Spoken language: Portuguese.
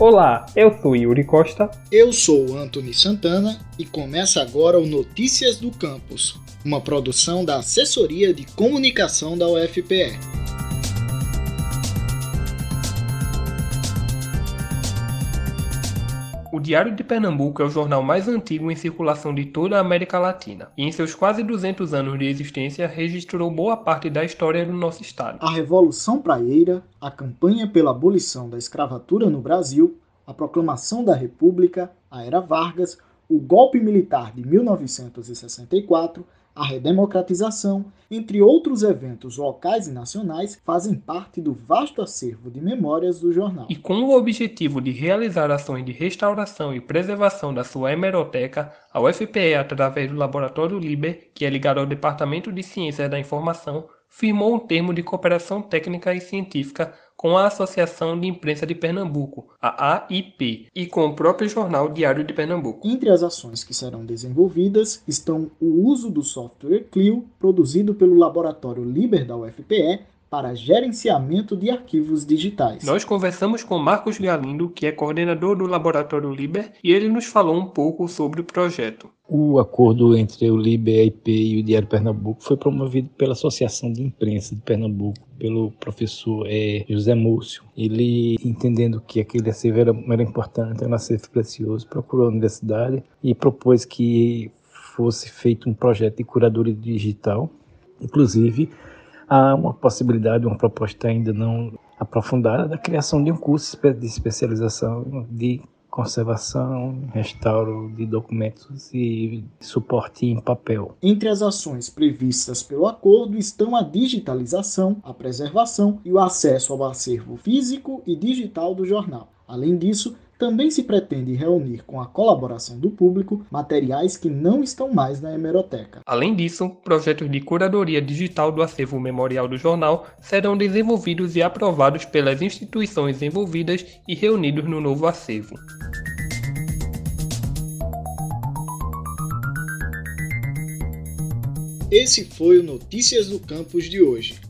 Olá, eu sou Yuri Costa. Eu sou Anthony Santana e começa agora o Notícias do Campus, uma produção da Assessoria de Comunicação da UFPE. O Diário de Pernambuco é o jornal mais antigo em circulação de toda a América Latina e, em seus quase 200 anos de existência, registrou boa parte da história do nosso estado. A Revolução Praieira, a campanha pela abolição da escravatura no Brasil, a proclamação da República, a Era Vargas, o golpe militar de 1964 a redemocratização, entre outros eventos locais e nacionais, fazem parte do vasto acervo de memórias do jornal. E com o objetivo de realizar ações de restauração e preservação da sua hemeroteca, a UFPE, através do Laboratório Liber, que é ligado ao Departamento de Ciências da Informação, firmou um termo de cooperação técnica e científica com a Associação de Imprensa de Pernambuco, a AIP, e com o próprio jornal Diário de Pernambuco. Entre as ações que serão desenvolvidas estão o uso do software Clio, produzido pelo laboratório Liber da UFPE, para gerenciamento de arquivos digitais. Nós conversamos com Marcos Galindo, que é coordenador do Laboratório Liber, e ele nos falou um pouco sobre o projeto. O acordo entre o Liber, IP e o Diário Pernambuco foi promovido pela Associação de Imprensa de Pernambuco, pelo professor é, José Múcio. Ele, entendendo que aquele acervo era, era importante, era um acervo precioso, procurou a universidade e propôs que fosse feito um projeto de curadoria digital, inclusive há uma possibilidade, uma proposta ainda não aprofundada da criação de um curso de especialização de conservação, restauro de documentos e suporte em papel. Entre as ações previstas pelo acordo estão a digitalização, a preservação e o acesso ao acervo físico e digital do jornal. Além disso, também se pretende reunir com a colaboração do público materiais que não estão mais na hemeroteca. Além disso, projetos de curadoria digital do acervo memorial do jornal serão desenvolvidos e aprovados pelas instituições envolvidas e reunidos no novo acervo. Esse foi o Notícias do Campus de hoje.